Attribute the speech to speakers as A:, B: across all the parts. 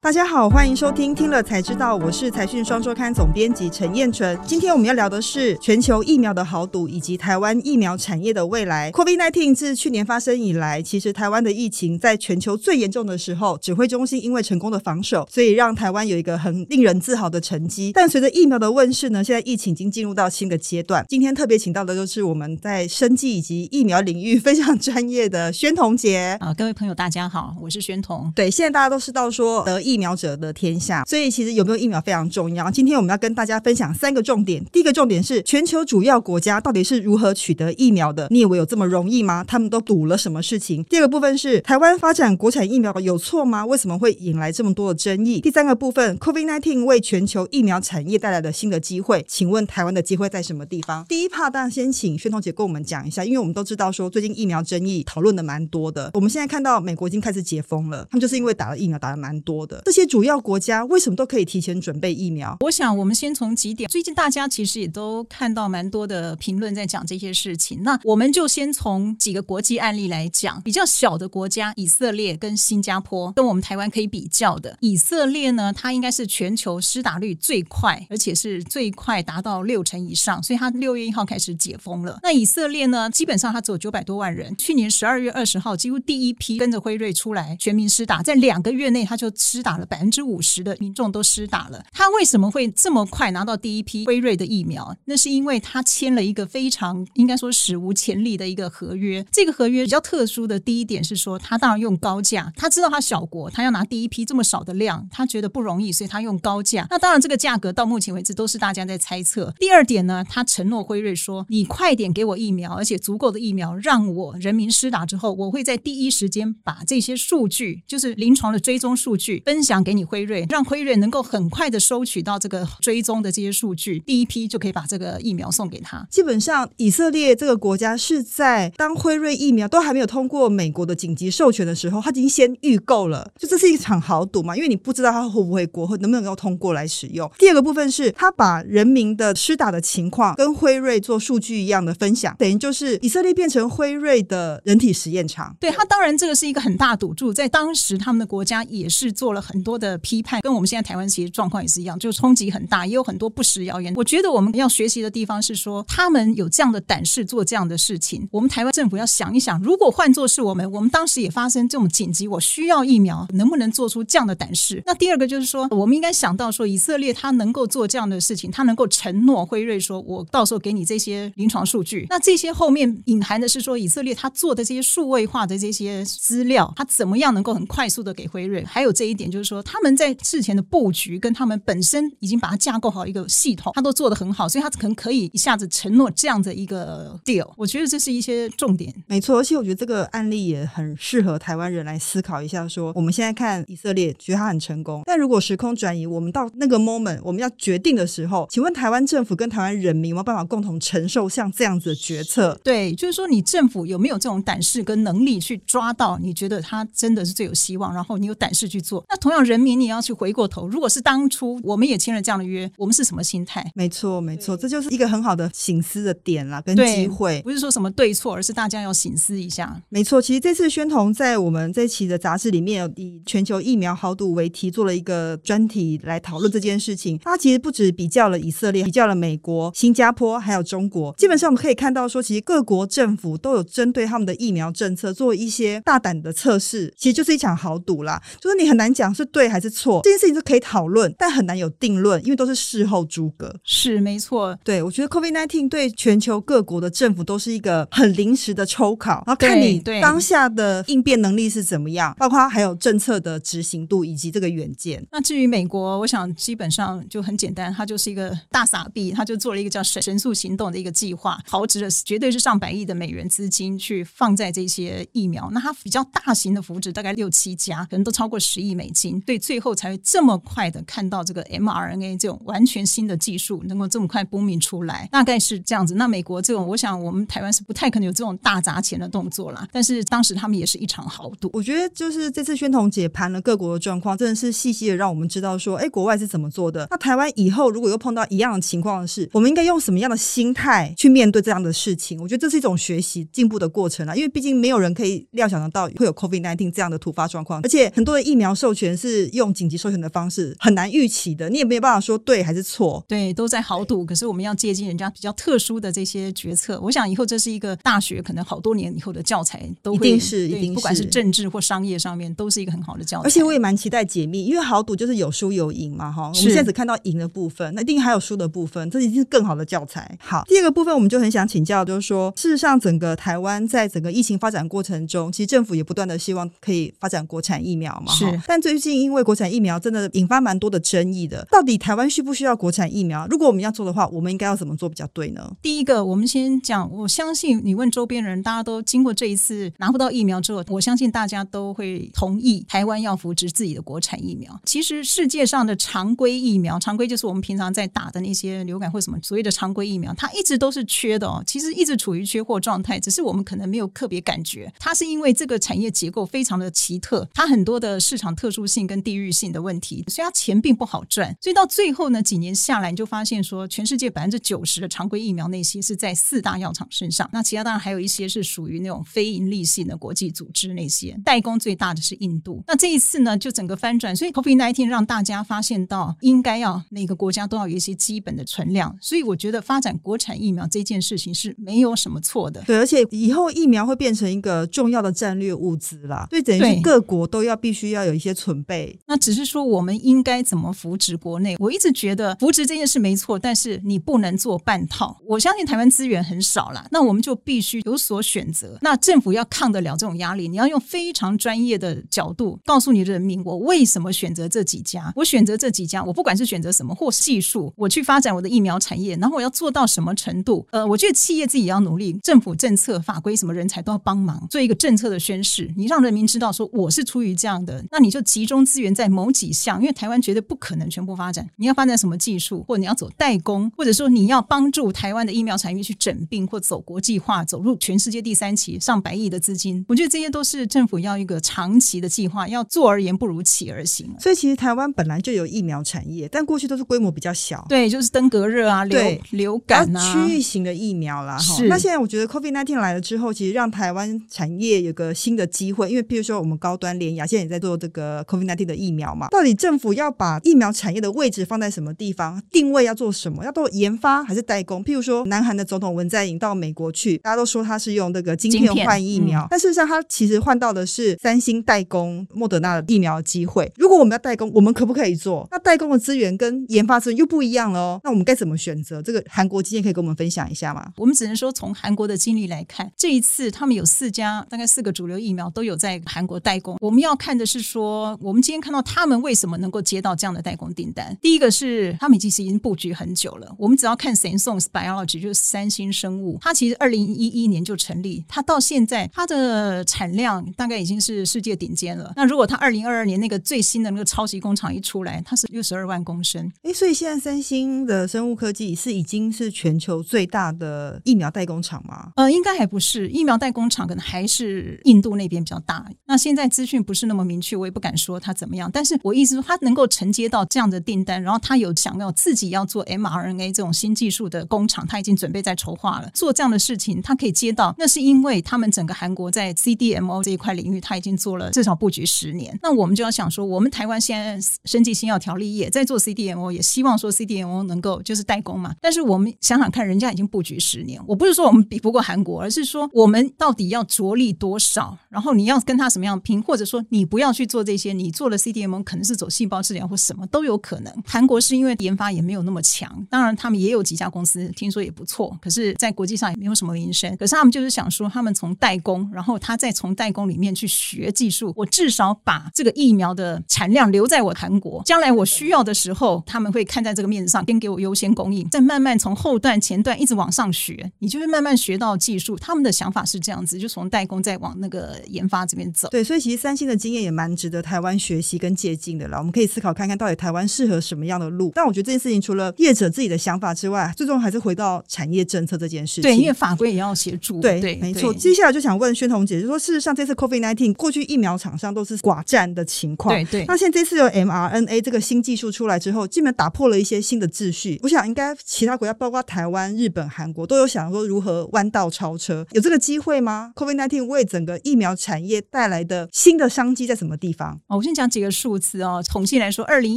A: 大家好，欢迎收听听了才知道，我是财讯双周刊总编辑陈燕纯。今天我们要聊的是全球疫苗的豪赌以及台湾疫苗产业的未来。COVID-19 自去年发生以来，其实台湾的疫情在全球最严重的时候，指挥中心因为成功的防守，所以让台湾有一个很令人自豪的成绩。但随着疫苗的问世呢，现在疫情已经进入到新的阶段。今天特别请到的就是我们在生技以及疫苗领域非常专业的宣彤姐。
B: 啊，各位朋友大家好，我是宣彤。
A: 对，现在大家都知道说得疫苗者的天下，所以其实有没有疫苗非常重要。今天我们要跟大家分享三个重点。第一个重点是全球主要国家到底是如何取得疫苗的？你以为有这么容易吗？他们都赌了什么事情？第二个部分是台湾发展国产疫苗有错吗？为什么会引来这么多的争议？第三个部分，COVID-19 为全球疫苗产业带来了新的机会，请问台湾的机会在什么地方？第一 part，当然先请宣彤姐跟我们讲一下，因为我们都知道说最近疫苗争议讨论的蛮多的。我们现在看到美国已经开始解封了，他们就是因为打了疫苗打的蛮多的。这些主要国家为什么都可以提前准备疫苗？
B: 我想，我们先从几点。最近大家其实也都看到蛮多的评论在讲这些事情。那我们就先从几个国际案例来讲，比较小的国家，以色列跟新加坡，跟我们台湾可以比较的。以色列呢，它应该是全球施打率最快，而且是最快达到六成以上，所以它六月一号开始解封了。那以色列呢，基本上它只有九百多万人。去年十二月二十号，几乎第一批跟着辉瑞出来全民施打，在两个月内，它就施打打了百分之五十。十的民众都施打了，他为什么会这么快拿到第一批辉瑞的疫苗？那是因为他签了一个非常应该说史无前例的一个合约。这个合约比较特殊的第一点是说，他当然用高价，他知道他小国，他要拿第一批这么少的量，他觉得不容易，所以他用高价。那当然，这个价格到目前为止都是大家在猜测。第二点呢，他承诺辉瑞说，你快点给我疫苗，而且足够的疫苗，让我人民施打之后，我会在第一时间把这些数据，就是临床的追踪数据分享给你辉瑞。让辉瑞能够很快的收取到这个追踪的这些数据，第一批就可以把这个疫苗送给他。
A: 基本上，以色列这个国家是在当辉瑞疫苗都还没有通过美国的紧急授权的时候，他已经先预购了。就这是一场豪赌嘛，因为你不知道他会不会过，或能不能够通过来使用。第二个部分是他把人民的施打的情况跟辉瑞做数据一样的分享，等于就是以色列变成辉瑞的人体实验场。
B: 对，他当然这个是一个很大赌注，在当时他们的国家也是做了很多的批判。跟我们现在台湾其实状况也是一样，就冲击很大，也有很多不实谣言。我觉得我们要学习的地方是说，他们有这样的胆识做这样的事情，我们台湾政府要想一想，如果换作是我们，我们当时也发生这种紧急，我需要疫苗，能不能做出这样的胆识？那第二个就是说，我们应该想到说，以色列他能够做这样的事情，他能够承诺辉瑞说，我到时候给你这些临床数据。那这些后面隐含的是说，以色列他做的这些数位化的这些资料，他怎么样能够很快速的给辉瑞？还有这一点就说，他们在事前的布局跟他们本身已经把它架构好一个系统，他都做得很好，所以他可能可以一下子承诺这样的一个 deal。我觉得这是一些重点，
A: 没错。而且我觉得这个案例也很适合台湾人来思考一下说，说我们现在看以色列，觉得他很成功，但如果时空转移，我们到那个 moment，我们要决定的时候，请问台湾政府跟台湾人民有没有办法共同承受像这样子的决策？
B: 对，就是说你政府有没有这种胆识跟能力去抓到？你觉得他真的是最有希望，然后你有胆识去做。那同样，人民你要去回过头，如果是当初我们也签了这样的约，我们是什么心态？
A: 没错，没错，这就是一个很好的醒思的点啦，跟机会，
B: 不是说什么对错，而是大家要醒思一下。
A: 没错，其实这次宣彤在我们这期的杂志里面，以全球疫苗豪赌为题，做了一个专题来讨论这件事情。他其实不止比较了以色列，比较了美国、新加坡，还有中国。基本上我们可以看到说，其实各国政府都有针对他们的疫苗政策做一些大胆的测试，其实就是一场豪赌啦。就是你很难讲是对还是错，这件事情是可以讨论。但很难有定论，因为都是事后诸葛。
B: 是没错，
A: 对，我觉得 COVID nineteen 对全球各国的政府都是一个很临时的抽考，然后看你当下的应变能力是怎么样，包括还有政策的执行度以及这个远见。
B: 那至于美国，我想基本上就很简单，它就是一个大傻逼，它就做了一个叫神神速行动的一个计划，豪掷了绝对是上百亿的美元资金去放在这些疫苗。那它比较大型的扶植大概六七家，可能都超过十亿美金，对，最后才会这么快的看到这个 mRNA 这种完全新的技术能够这么快 booming 出来，大概是这样子。那美国这种，我想我们台湾是不太可能有这种大砸钱的动作啦。但是当时他们也是一场豪赌。
A: 我觉得就是这次宣统解盘了各国的状况，真的是细细的让我们知道说，哎，国外是怎么做的。那台湾以后如果又碰到一样的情况的是，我们应该用什么样的心态去面对这样的事情？我觉得这是一种学习进步的过程啦。因为毕竟没有人可以料想得到会有 COVID-19 这样的突发状况，而且很多的疫苗授权权是用紧急授权的方式，很难预期的，你也没有办法说对还是错。
B: 对，都在豪赌，可是我们要借鉴人家比较特殊的这些决策。我想以后这是一个大学可能好多年以后的教材，都会
A: 一定是，一定是，
B: 不管是政治或商业上面，都是一个很好的教材。
A: 而且我也蛮期待解密，因为豪赌就是有输有赢嘛，哈。我们现在只看到赢的部分，那一定还有输的部分，这一定是更好的教材。好，第二个部分我们就很想请教，就是说，事实上整个台湾在整个疫情发展过程中，其实政府也不断的希望可以发展国产疫苗嘛，
B: 是。
A: 但最最近因为国产疫苗真的引发蛮多的争议的，到底台湾需不需要国产疫苗？如果我们要做的话，我们应该要怎么做比较对呢？
B: 第一个，我们先讲，我相信你问周边人，大家都经过这一次拿不到疫苗之后，我相信大家都会同意台湾要扶植自己的国产疫苗。其实世界上的常规疫苗，常规就是我们平常在打的那些流感或什么所谓的常规疫苗，它一直都是缺的哦，其实一直处于缺货状态，只是我们可能没有特别感觉。它是因为这个产业结构非常的奇特，它很多的市场特殊性跟地域性的问题，所以它钱并不好赚。所以到最后呢，几年下来，你就发现说，全世界百分之九十的常规疫苗那些是在四大药厂身上，那其他当然还有一些是属于那种非盈利性的国际组织，那些代工最大的是印度。那这一次呢，就整个翻转，所以 COVID-19 让大家发现到应该要每个国家都要有一些基本的存量。所以我觉得发展国产疫苗这件事情是没有什么错的。
A: 对，而且以后疫苗会变成一个重要的战略物资啦，所以等于是各国都要必须要有一些存备。
B: 那只是说我们应该怎么扶植国内？我一直觉得扶植这件事没错，但是你不能做半套。我相信台湾资源很少啦，那我们就必须有所选择。那政府要抗得了这种压力，你要用非常专业的角度告诉你人民，我为什么选择这几家？我选择这几家，我不管是选择什么或系数，我去发展我的疫苗产业，然后我要做到什么程度？呃，我觉得企业自己要努力，政府政策法规什么人才都要帮忙，做一个政策的宣示。你让人民知道说我是出于这样的，那你就集中资源在某几项，因为台湾绝对不可能全部发展。你要发展什么技术，或者你要走代工，或者说你要帮助台湾的疫苗产业去整并或走国际化，走入全世界第三期，上百亿的资金。我觉得这些都是政府要一个长期的计划，要做而言不如起而行。
A: 所以其实台湾本来就有疫苗产业，但过去都是规模比较小。
B: 对，就是登革热啊，流流感啊，
A: 区域型的疫苗啦。
B: 是。
A: 那现在我觉得 COVID-19 来了之后，其实让台湾产业有个新的机会，因为譬如说我们高端联雅现在也在做这个 COVID-19 的疫苗嘛。到底政府要把疫苗产业的位置放在什么地方？定位要做什么？要做研发还是代工？譬如说，南韩的总统文在寅到美国去，大家都说他是用那个晶片换疫苗，嗯、但事实上他其实换到的是三星代工莫德纳的疫苗的机会。如果我们要代工，我们可不可以做？那代工的资源跟研发资源又不一样了哦。那我们该怎么选择？这个韩国经验可以跟我们分享一下吗？
B: 我们只能说从韩国的经历来看，这一次他们有四家，大概四个主流疫苗都有在韩国代工。我们要看的是说，我们今天看到他们为什么能够接到这样的代工订单。第一个是他们其实已经布局很久了。我们只要看 Samsung Biology，就是三星生物，它其实二零一一年就成立，它到现在它的产量大概已经是世界顶尖了。那如果它二零二二年那个最新的那个超级工厂一出来，它是六十二万公升。
A: 诶，所以现在三星的生物科技是已经是全球最大的疫苗代工厂吗？
B: 呃，应该还不是，疫苗代工厂可能还是印度那边比较大。那现在资讯不是那么明确，我也不敢说说他怎么样。但是我意思说，他能够承接到这样的订单，然后他有想要自己要做 mRNA 这种新技术的工厂，他已经准备在筹划了。做这样的事情，他可以接到，那是因为他们整个韩国在 CDMO 这一块领域，他已经做了至少布局十年。那我们就要想说，我们台湾现在生技新药条例也在做 CDMO，也希望说 CDMO 能够就是代工嘛。但是我们想想看，人家已经布局十年，我不是说我们比不过韩国，而是说我们到底要着力多少，然后你要跟他什么样拼，或者说你不要去做这些，你做了 CDM 可能是走细胞治疗或什么都有可能。韩国是因为研发也没有那么强，当然他们也有几家公司听说也不错，可是，在国际上也没有什么名声。可是他们就是想说，他们从代工，然后他再从代工里面去学技术，我至少把这个疫苗的产量留在我韩国，将来我需要的时候，他们会看在这个面子上，先给我优先供应，再慢慢从后段、前段一直往上学，你就会慢慢学到技术。他们的想法是这样子，就从代工再往那个研发这边走。
A: 对，所以其实三星的经验也蛮值得台湾学习跟借鉴的了。我们可以思考看看到底台湾适合什么样的路。但我觉得这件事情除了业者自己的想法之外，最终还是回到产业政策这件事情。
B: 对，因为法规也要协助。
A: 对对，没错。接下来就想问宣彤姐，就是说事实上这次 COVID nineteen 过去疫苗厂商都是寡占的情况。
B: 对对。
A: 那现在这次有 mRNA 这个新技术出来之后，基本打破了一些新的秩序。我想应该其他国家，包括台湾、日本、韩国，都有想说如何弯道超车。有这个机会吗？COVID-19 为整个疫苗产业带来的新的商机在什么地方？
B: 哦，我先讲几个数字哦。统计来说，二零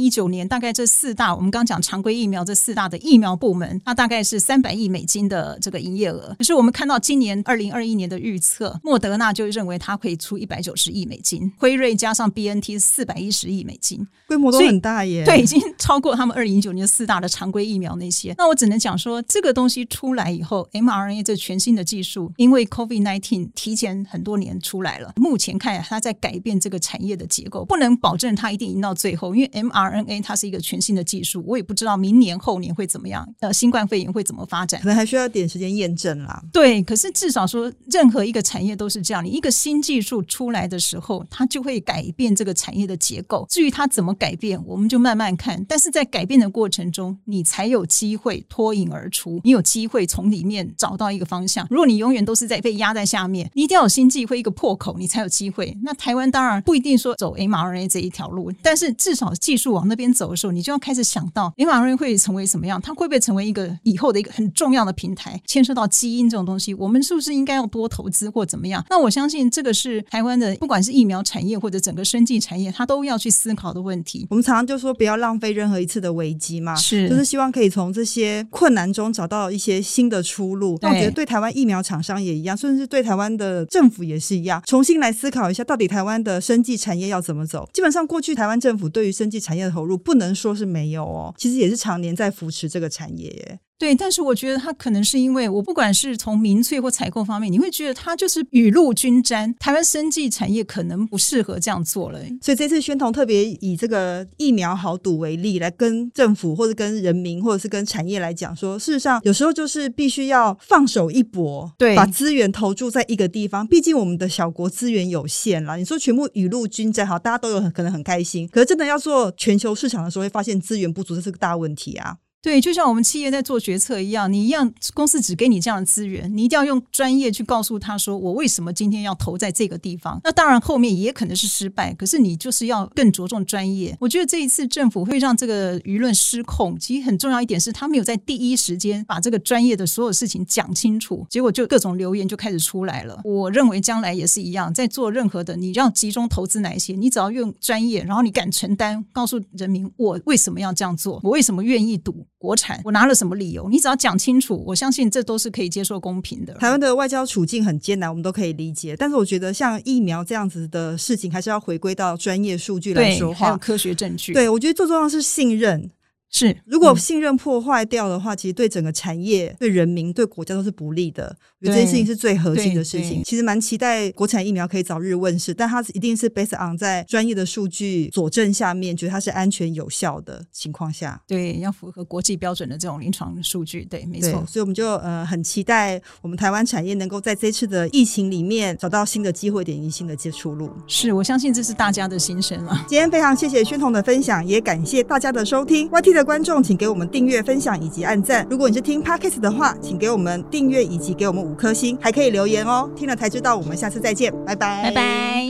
B: 一九年大概这四大，我们刚讲常规疫苗这四大的疫苗部门，它大概是三百亿美金的这个营业额。可是我们看到今年二零二一年的预测，莫德纳就认为它可以出一百九十亿美金，辉瑞加上 BNT 四百一十亿美金，
A: 规模都很大耶。
B: 对，已经超过他们二零一九年四大的常规疫苗那些。那我只能讲说，这个东西出来以后，mRNA 这全新的技术，因为 COVID nineteen 提前很多年出来了，目前看它在改变这个产业的结构，不能保证它一定赢到最后，因为 mRNA 它是一个全新的技术，我也不知道明年后年会怎么样，呃，新冠肺炎会怎么发展，
A: 可能还需要点时间验证啦。
B: 对，可是至少说，任何一个产业都是这样，你一个新技术出来的时候，它就会改变这个产业的结构。至于它怎么改变，我们就慢慢看。但是在改变的过程中，你才有机会脱颖而出，你有机会从里面找到一个方向。如果你永远都是在被压在下面，你一定要有新机会一个破口，你才有机会。那台湾当然不一定说走 mRNA 这一条路，但是至少技术往那边走的时候，你就要开始想到 mRNA 会成为什么样，它会不会成为一个以后的一个很重要的平台？牵涉到基因这种东西，我们是不是应该要多投资或怎么样？那我相信这个是台湾的，不管是疫苗产业或者整个生技产业，它都要去思考的问题。
A: 我们常常就说不要浪费任何一次的危机嘛，
B: 是，
A: 就是希望可以从这些困难中找到一些新的出路。那我觉得对台湾疫苗厂商也一样，甚至对台湾的政府也是一样，重新来思考一下，到底台湾的生技产业要怎么基本上，过去台湾政府对于生技产业的投入，不能说是没有哦，其实也是常年在扶持这个产业。
B: 对，但是我觉得他可能是因为我不管是从民粹或采购方面，你会觉得他就是雨露均沾。台湾生技产业可能不适合这样做了，
A: 所以这次宣统特别以这个疫苗豪赌为例，来跟政府或者跟人民或者是跟产业来讲说，事实上有时候就是必须要放手一搏，
B: 对，
A: 把资源投注在一个地方。毕竟我们的小国资源有限啦，你说全部雨露均沾，好，大家都有很可能很开心，可是真的要做全球市场的时候，会发现资源不足，这是个大问题啊。
B: 对，就像我们企业在做决策一样，你一样公司只给你这样的资源，你一定要用专业去告诉他说，我为什么今天要投在这个地方。那当然后面也可能是失败，可是你就是要更着重专业。我觉得这一次政府会让这个舆论失控，其实很重要一点是他没有在第一时间把这个专业的所有事情讲清楚，结果就各种流言就开始出来了。我认为将来也是一样，在做任何的，你要集中投资哪一些，你只要用专业，然后你敢承担，告诉人民我为什么要这样做，我为什么愿意赌。国产，我拿了什么理由？你只要讲清楚，我相信这都是可以接受公平的。
A: 台湾的外交处境很艰难，我们都可以理解。但是我觉得像疫苗这样子的事情，还是要回归到专业数据来说话，
B: 还有科学证据。
A: 对，我觉得最重要的是信任。
B: 是，
A: 如果信任破坏掉的话，嗯、其实对整个产业、对人民、对国家都是不利的。我觉得这件事情是最核心的事情。其实蛮期待国产疫苗可以早日问世，但它一定是 based on 在专业的数据佐证下面，觉得它是安全有效的情况下。
B: 对，要符合国际标准的这种临床数据。对，没错。
A: 所以我们就呃很期待我们台湾产业能够在这次的疫情里面找到新的机会点以及新的接触路。
B: 是，我相信这是大家的心声了。
A: 今天非常谢谢宣彤的分享，也感谢大家的收听。YT 观众，请给我们订阅、分享以及按赞。如果你是听 Podcast 的话，请给我们订阅以及给我们五颗星，还可以留言哦。听了才知道，我们下次再见，拜拜，
B: 拜拜。